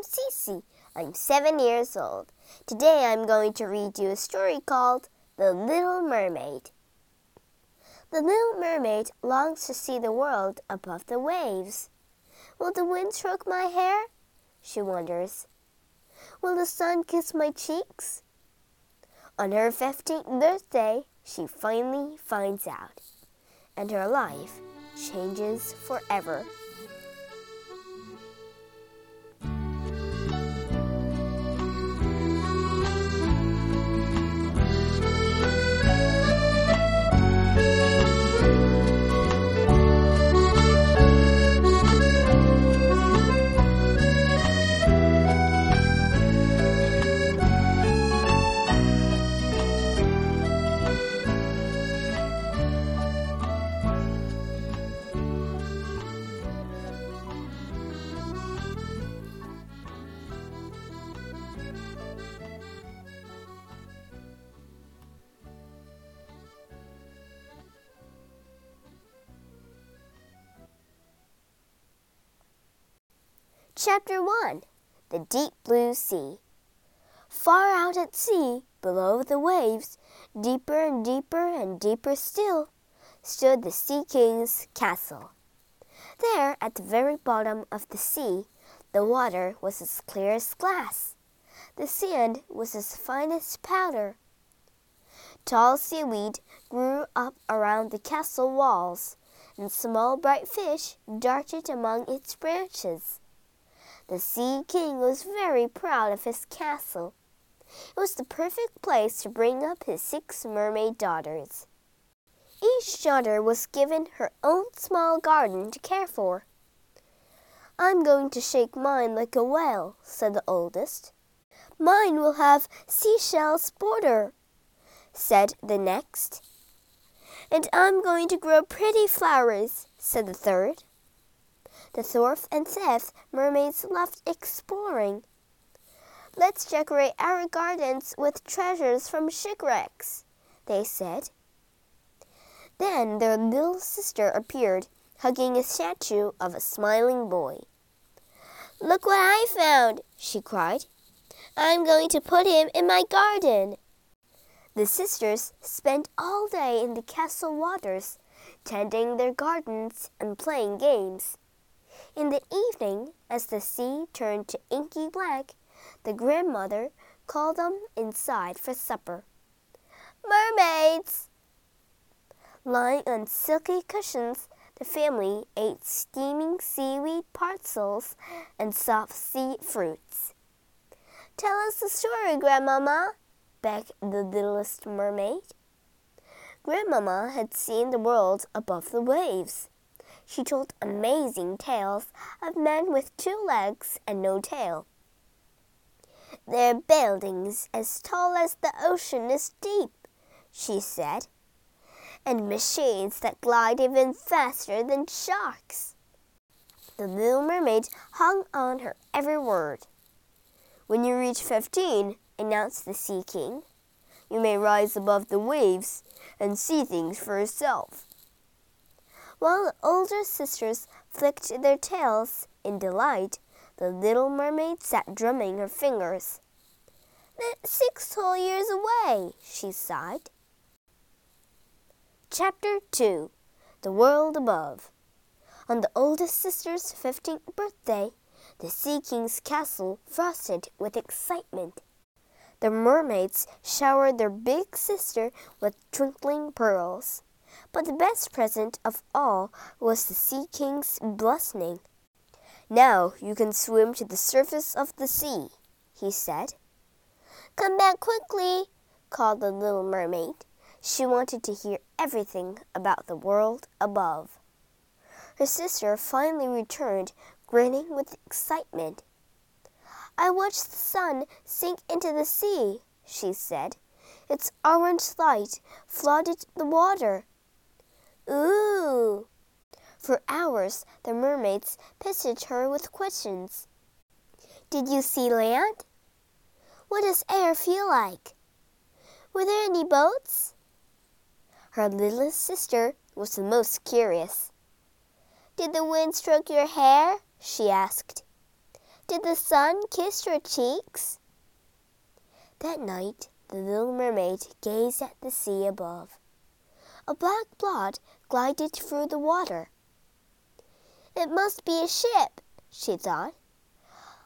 I'm Cece. I'm seven years old. Today I'm going to read you a story called The Little Mermaid. The little mermaid longs to see the world above the waves. Will the wind stroke my hair? She wonders. Will the sun kiss my cheeks? On her 15th birthday, she finally finds out, and her life changes forever. Chapter 1 The Deep Blue Sea. Far out at sea, below the waves, deeper and deeper and deeper still, stood the Sea King's castle. There, at the very bottom of the sea, the water was as clear as glass. The sand was as fine as powder. Tall seaweed grew up around the castle walls, and small bright fish darted among its branches. The Sea King was very proud of his castle. It was the perfect place to bring up his six mermaid daughters. Each daughter was given her own small garden to care for. I'm going to shake mine like a whale, said the oldest. Mine will have seashells border, said the next. And I'm going to grow pretty flowers, said the third. The fourth and fifth mermaids loved exploring. Let's decorate our gardens with treasures from shipwrecks, they said. Then their little sister appeared, hugging a statue of a smiling boy. Look what I found, she cried. I'm going to put him in my garden. The sisters spent all day in the castle waters, tending their gardens and playing games. In the evening, as the sea turned to inky black, the grandmother called them inside for supper. Mermaids! Lying on silky cushions, the family ate steaming seaweed parcels and soft sea fruits. Tell us a story, Grandmama, begged the littlest mermaid. Grandmama had seen the world above the waves. She told amazing tales of men with two legs and no tail. Their buildings as tall as the ocean is deep, she said, and machines that glide even faster than sharks. The little mermaid hung on her every word. When you reach fifteen, announced the Sea King, you may rise above the waves and see things for yourself. While the older sisters flicked their tails in delight, the little mermaid sat drumming her fingers. Six whole years away, she sighed. Chapter 2 The World Above On the oldest sister's fifteenth birthday, the Sea King's castle frosted with excitement. The mermaids showered their big sister with twinkling pearls. But the best present of all was the Sea King's blessing. Now you can swim to the surface of the sea, he said. Come back quickly, called the little mermaid. She wanted to hear everything about the world above. Her sister finally returned, grinning with excitement. I watched the sun sink into the sea, she said. Its orange light flooded the water. Ooh! For hours the mermaids pestered her with questions. Did you see land? What does air feel like? Were there any boats? Her littlest sister was the most curious. Did the wind stroke your hair? she asked. Did the sun kiss your cheeks? That night, the little mermaid gazed at the sea above. A black blot glided through the water. It must be a ship, she thought.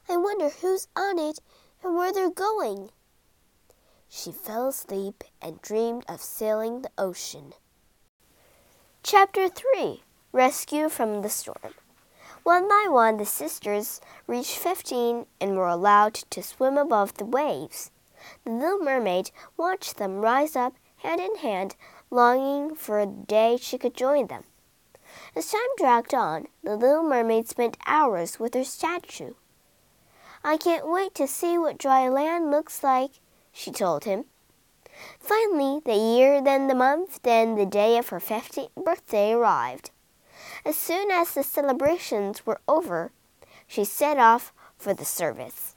I wonder who's on it and where they're going. She fell asleep and dreamed of sailing the ocean. Chapter 3 Rescue from the Storm one by one, the sisters reached fifteen and were allowed to swim above the waves. The little mermaid watched them rise up hand in hand, longing for the day she could join them. As time dragged on, the little mermaid spent hours with her statue. I can't wait to see what dry land looks like, she told him. Finally, the year, then the month, then the day of her fifteenth birthday arrived. As soon as the celebrations were over, she set off for the service.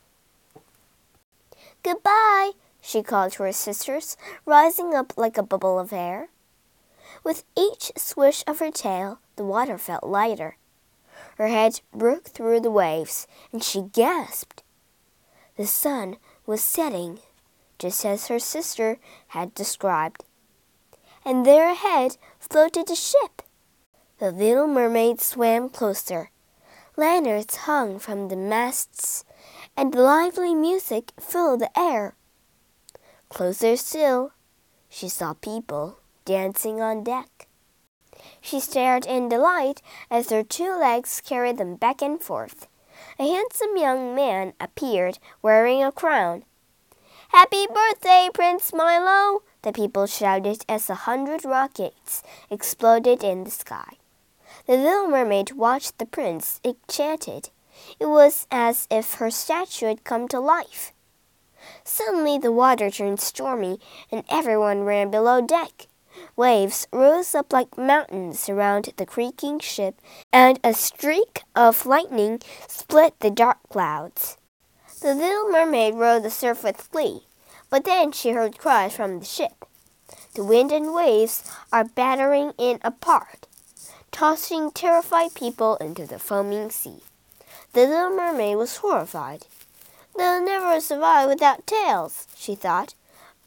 Goodbye, she called to her sisters, rising up like a bubble of air. With each swish of her tail, the water felt lighter. Her head broke through the waves, and she gasped. The sun was setting, just as her sister had described. And there ahead floated a ship. The little mermaid swam closer. Lanterns hung from the masts, and lively music filled the air. Closer still, she saw people dancing on deck. She stared in delight as their two legs carried them back and forth. A handsome young man appeared wearing a crown. Happy birthday, Prince Milo! The people shouted as a hundred rockets exploded in the sky. The little mermaid watched the prince, enchanted. It was as if her statue had come to life. Suddenly the water turned stormy, and everyone ran below deck. Waves rose up like mountains around the creaking ship, and a streak of lightning split the dark clouds. The little mermaid rode the surf with glee, but then she heard cries from the ship. The wind and waves are battering in apart tossing terrified people into the foaming sea. The little mermaid was horrified. They'll never survive without tails, she thought.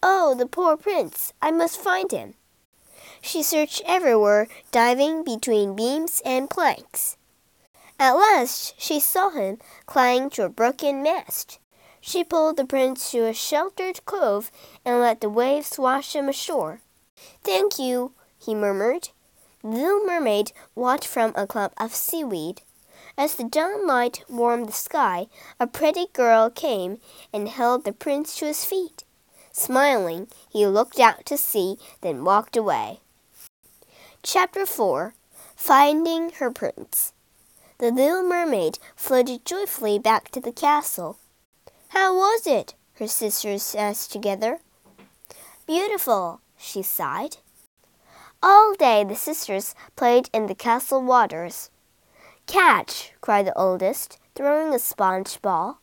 Oh, the poor prince! I must find him. She searched everywhere, diving between beams and planks. At last she saw him clinging to a broken mast. She pulled the prince to a sheltered cove and let the waves wash him ashore. Thank you, he murmured. The little mermaid watched from a clump of seaweed. As the dawn light warmed the sky, a pretty girl came and held the prince to his feet. Smiling, he looked out to sea, then walked away. Chapter 4 Finding Her Prince The little mermaid floated joyfully back to the castle. How was it? her sisters asked together. Beautiful, she sighed. All day the sisters played in the castle waters. Catch! cried the oldest, throwing a sponge ball.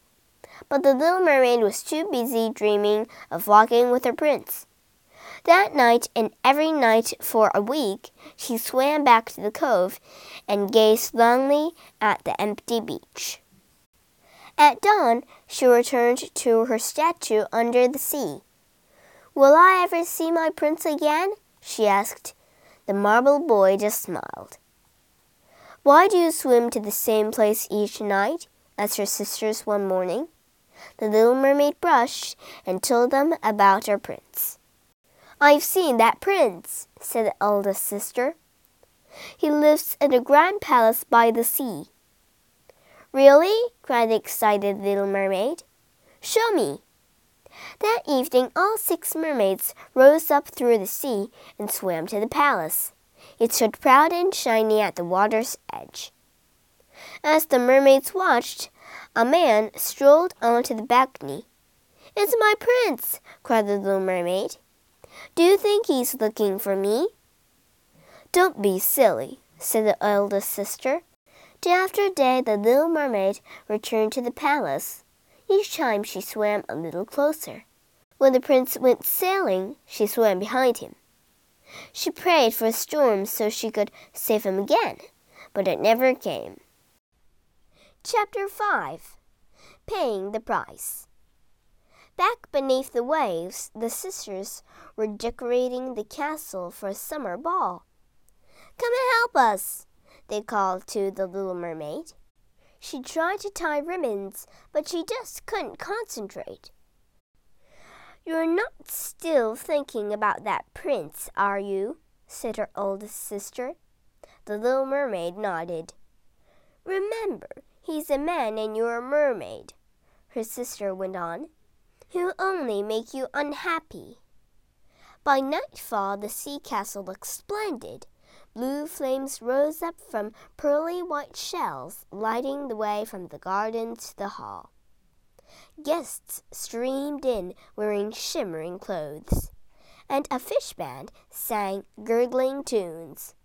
But the little mermaid was too busy dreaming of walking with her prince. That night and every night for a week, she swam back to the cove and gazed longingly at the empty beach. At dawn, she returned to her statue under the sea. Will I ever see my prince again? she asked, the marble boy just smiled. Why do you swim to the same place each night? asked her sisters one morning. The little mermaid brushed and told them about her prince. I've seen that prince, said the eldest sister. He lives in a grand palace by the sea. Really? cried the excited little mermaid. Show me. That evening, all six mermaids rose up through the sea and swam to the palace. It stood proud and shiny at the water's edge. As the mermaids watched, a man strolled onto the balcony. It's my prince! cried the little mermaid. Do you think he's looking for me? Don't be silly, said the eldest sister. Day after day, the little mermaid returned to the palace. Each time she swam a little closer. When the prince went sailing, she swam behind him. She prayed for a storm so she could save him again, but it never came. Chapter 5 paying the price. Back beneath the waves, the sisters were decorating the castle for a summer ball. Come and help us, they called to the little mermaid. She tried to tie ribbons, but she just couldn't concentrate. You're not still thinking about that prince, are you? said her oldest sister. The little mermaid nodded. Remember, he's a man and you're a mermaid, her sister went on. He'll only make you unhappy. By nightfall, the sea castle looked splendid. Blue flames rose up from pearly white shells, lighting the way from the garden to the hall. Guests streamed in wearing shimmering clothes, and a fish band sang gurgling tunes.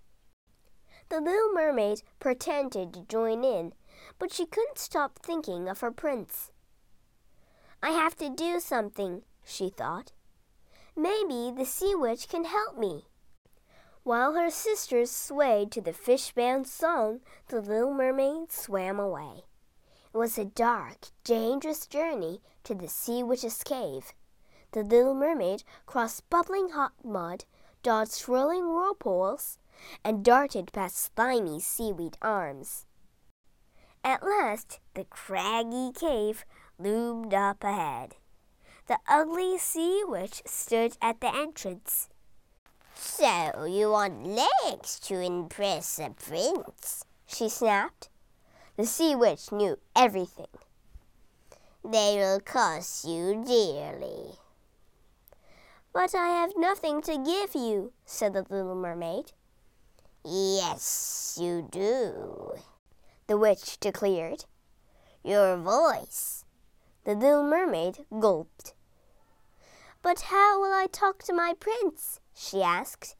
The little mermaid pretended to join in, but she couldn't stop thinking of her prince. I have to do something, she thought. Maybe the sea witch can help me. While her sisters swayed to the fish band's song, the little mermaid swam away. It was a dark, dangerous journey to the sea witch's cave. The little mermaid crossed bubbling hot mud, dodged swirling whirlpools, and darted past slimy seaweed arms. At last, the craggy cave loomed up ahead. The ugly sea witch stood at the entrance. So you want legs to impress a prince? she snapped. The sea witch knew everything. They will cost you dearly. But I have nothing to give you, said the little mermaid. Yes, you do, the witch declared. Your voice. The little mermaid gulped. But how will I talk to my prince? she asked.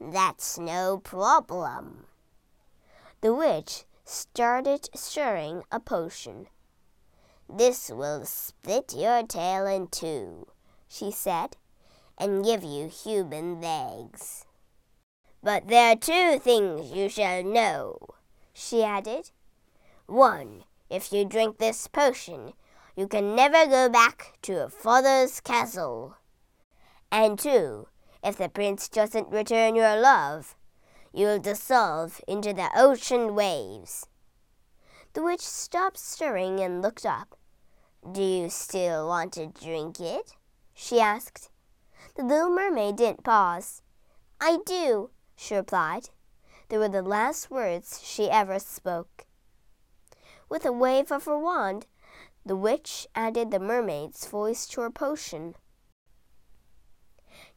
That's no problem. The witch started stirring a potion. This will split your tail in two, she said, and give you human legs. But there are two things you shall know, she added. One, if you drink this potion, you can never go back to your father's castle. And two, if the prince doesn't return your love, you'll dissolve into the ocean waves. The witch stopped stirring and looked up. Do you still want to drink it? she asked. The little mermaid didn't pause. I do, she replied. They were the last words she ever spoke. With a wave of her wand, the witch added the mermaid's voice to her potion.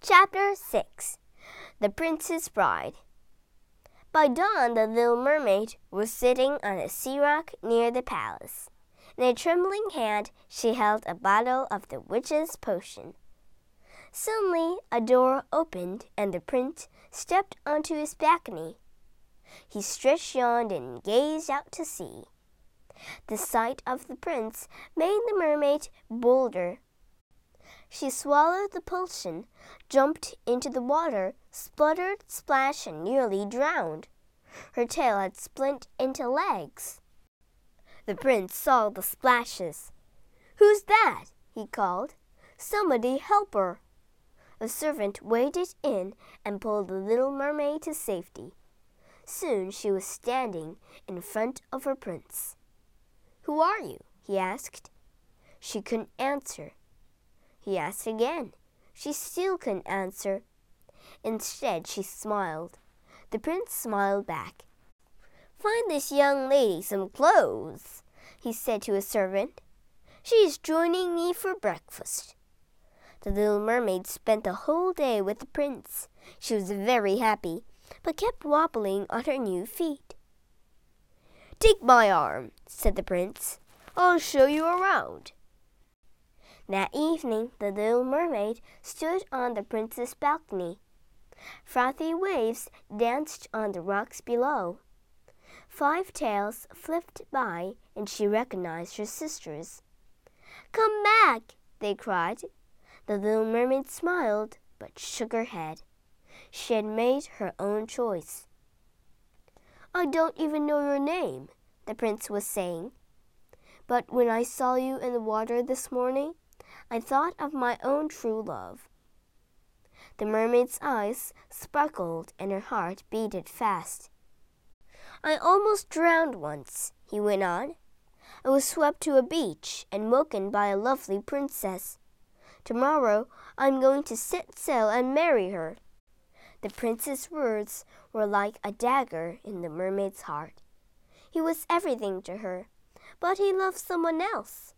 Chapter 6 The Prince's Bride By dawn, the little mermaid was sitting on a sea rock near the palace. In a trembling hand, she held a bottle of the witch's potion. Suddenly, a door opened and the prince stepped onto his balcony. He stretched yawned and gazed out to sea. The sight of the prince made the mermaid bolder she swallowed the potion, jumped into the water, spluttered, splashed, and nearly drowned. Her tail had split into legs. The prince saw the splashes. Who's that? he called. Somebody help her. A servant waded in and pulled the little mermaid to safety. Soon she was standing in front of her prince. Who are you? he asked. She couldn't answer. He asked again. She still couldn't answer. Instead, she smiled. The prince smiled back. Find this young lady some clothes, he said to his servant. She is joining me for breakfast. The little mermaid spent the whole day with the prince. She was very happy, but kept wobbling on her new feet. Take my arm, said the prince. I'll show you around. That evening, the little mermaid stood on the prince's balcony. Frothy waves danced on the rocks below. Five tails flipped by, and she recognized her sisters. Come back! they cried. The little mermaid smiled, but shook her head. She had made her own choice. I don't even know your name, the prince was saying. But when I saw you in the water this morning, I thought of my own true love. The mermaid's eyes sparkled and her heart beated fast. I almost drowned once, he went on. I was swept to a beach and woken by a lovely princess. Tomorrow I'm going to set sail and marry her. The prince's words were like a dagger in the mermaid's heart. He was everything to her, but he loved someone else.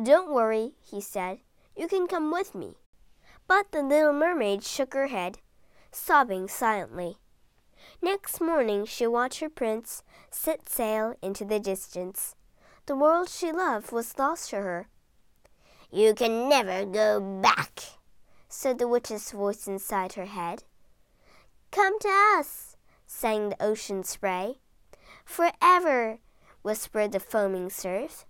Don't worry, he said. You can come with me. But the little mermaid shook her head, sobbing silently. Next morning she watched her prince set sail into the distance. The world she loved was lost to her. You can never go back, said the witch's voice inside her head. Come to us, sang the ocean spray. Forever, whispered the foaming surf.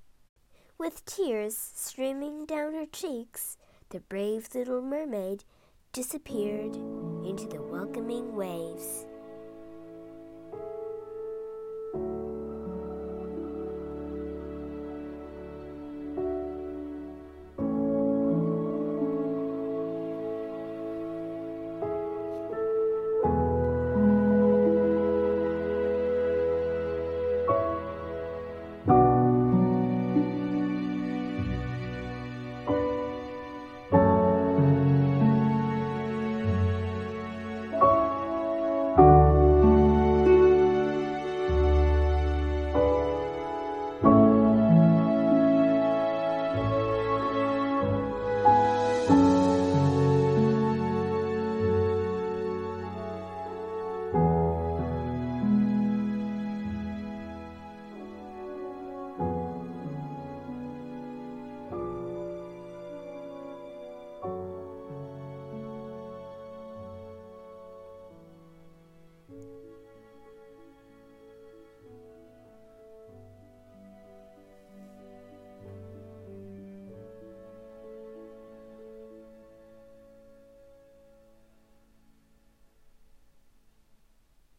With tears streaming down her cheeks, the brave little mermaid disappeared into the welcoming waves.